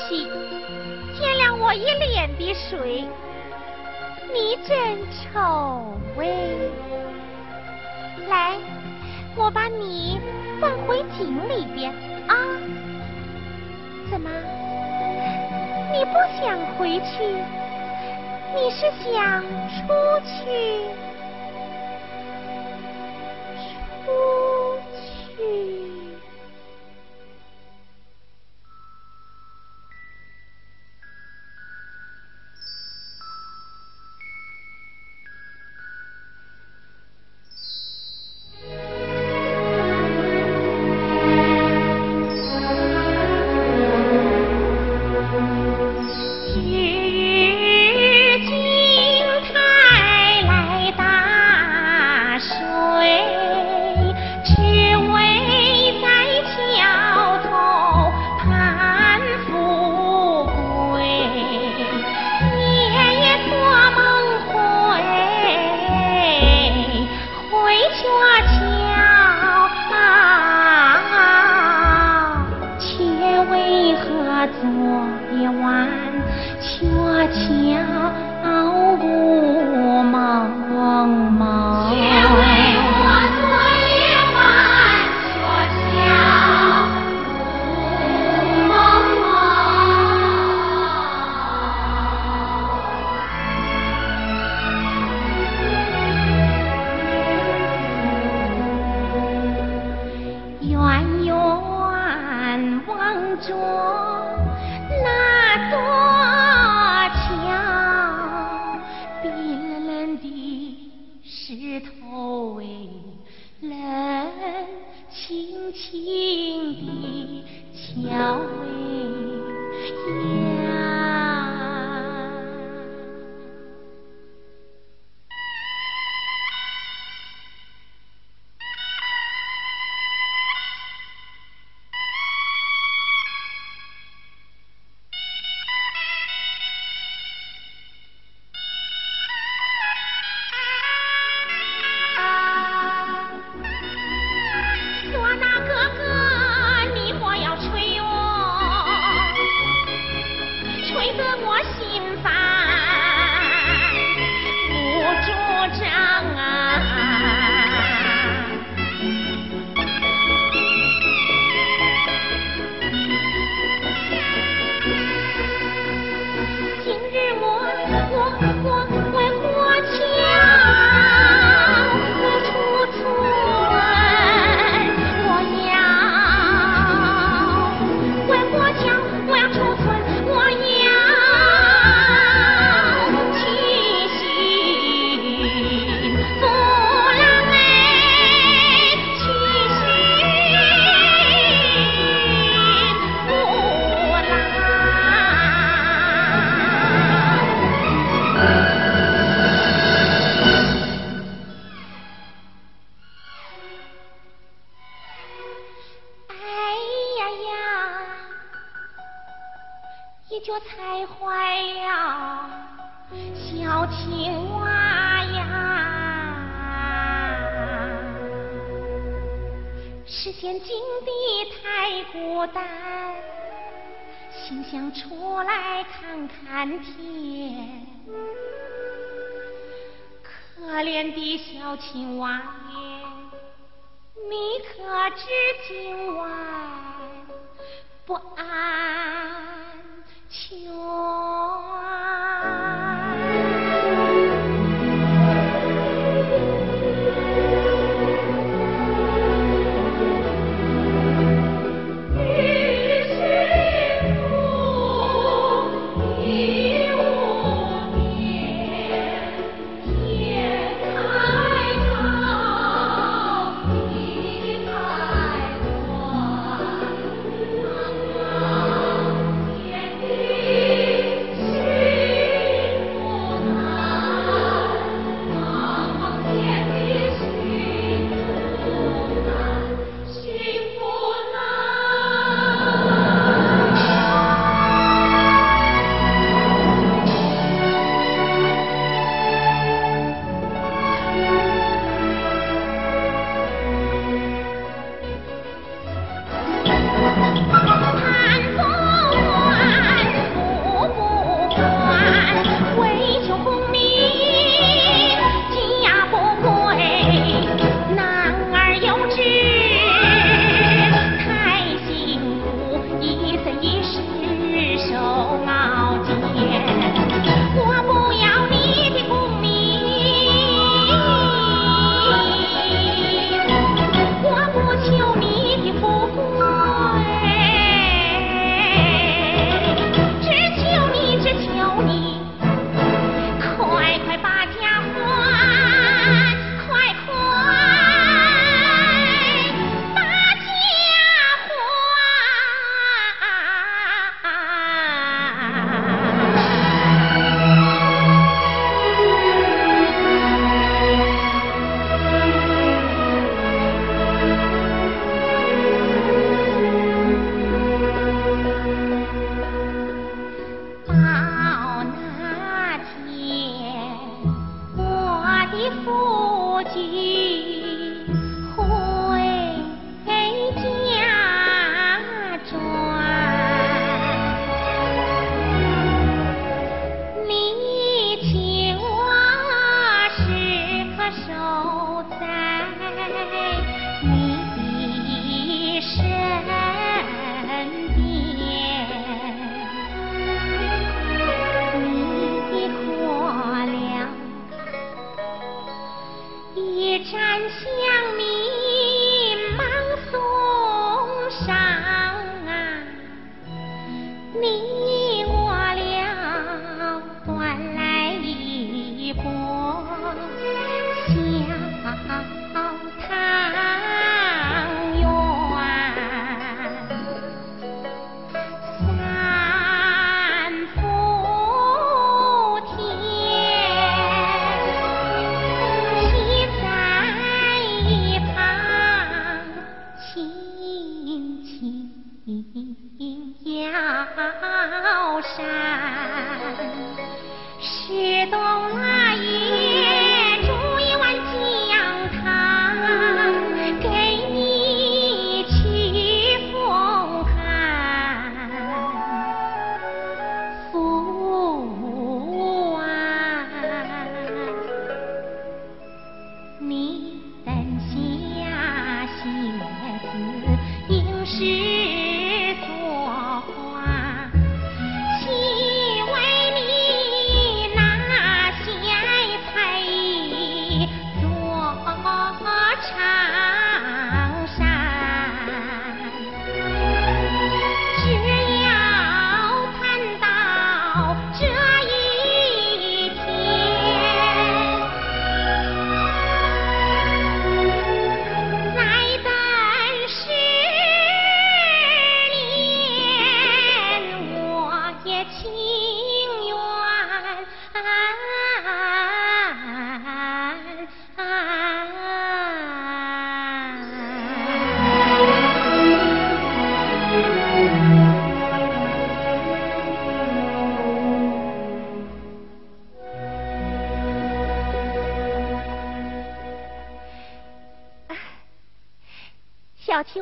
东西，溅了我一脸的水，你真丑哎！来，我把你放回井里边啊！怎么，你不想回去？你是想出去？出昨夜晚鹊桥故梦也就踩坏了小青蛙呀，时间静的太孤单，心想出来看看天。可怜的小青蛙耶，你可知今晚不安？哟牢记。桃堂园，三伏天，西山一旁青青腰山，是东来。灯下写字应是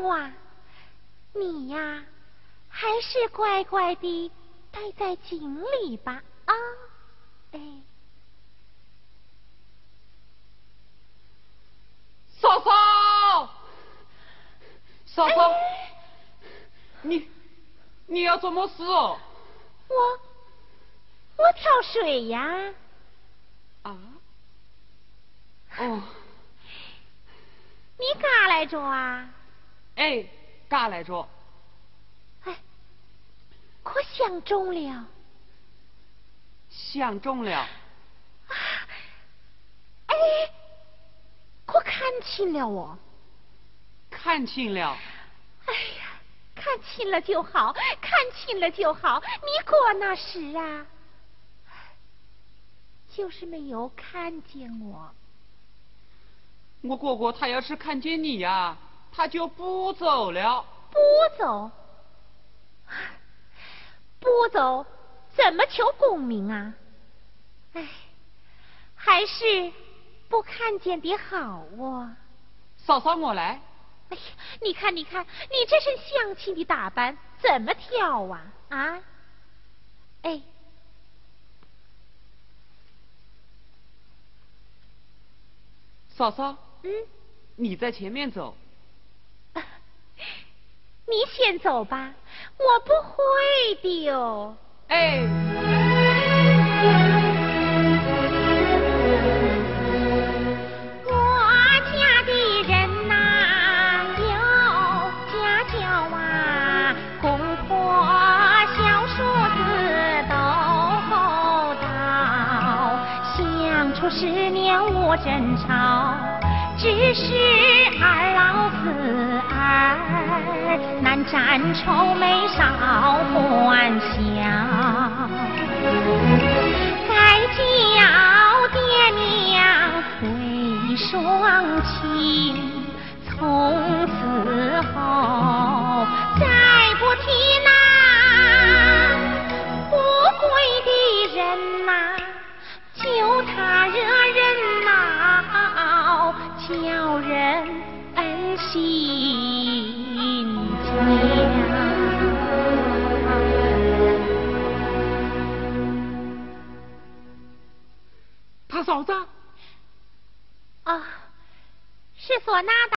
蛙，你呀，还是乖乖的待在井里吧啊！哎，嫂嫂，嫂嫂，你你要做么事哦？我我挑水呀。啊？哦。你干来着啊？哎，干来着？哎，可相中了？相中了？啊！哎，可看清了哦？看清了？哎呀，看清了就好，看清了就好。你过那时啊，就是没有看见我。我哥哥他要是看见你呀。他就不走了。不走，不走，怎么求功名啊？哎，还是不看见的好哦。嫂嫂，我来。哎呀，你看，你看，你这身相亲的打扮，怎么挑啊？啊？哎，嫂嫂。嗯。你在前面走。你先走吧，我不会的哟。哎，愁眉少欢笑，再叫爹娘对双亲，从此后再不提那不贵的人呐，就他惹人恼。叫人心嫂子。啊，是唢呐的。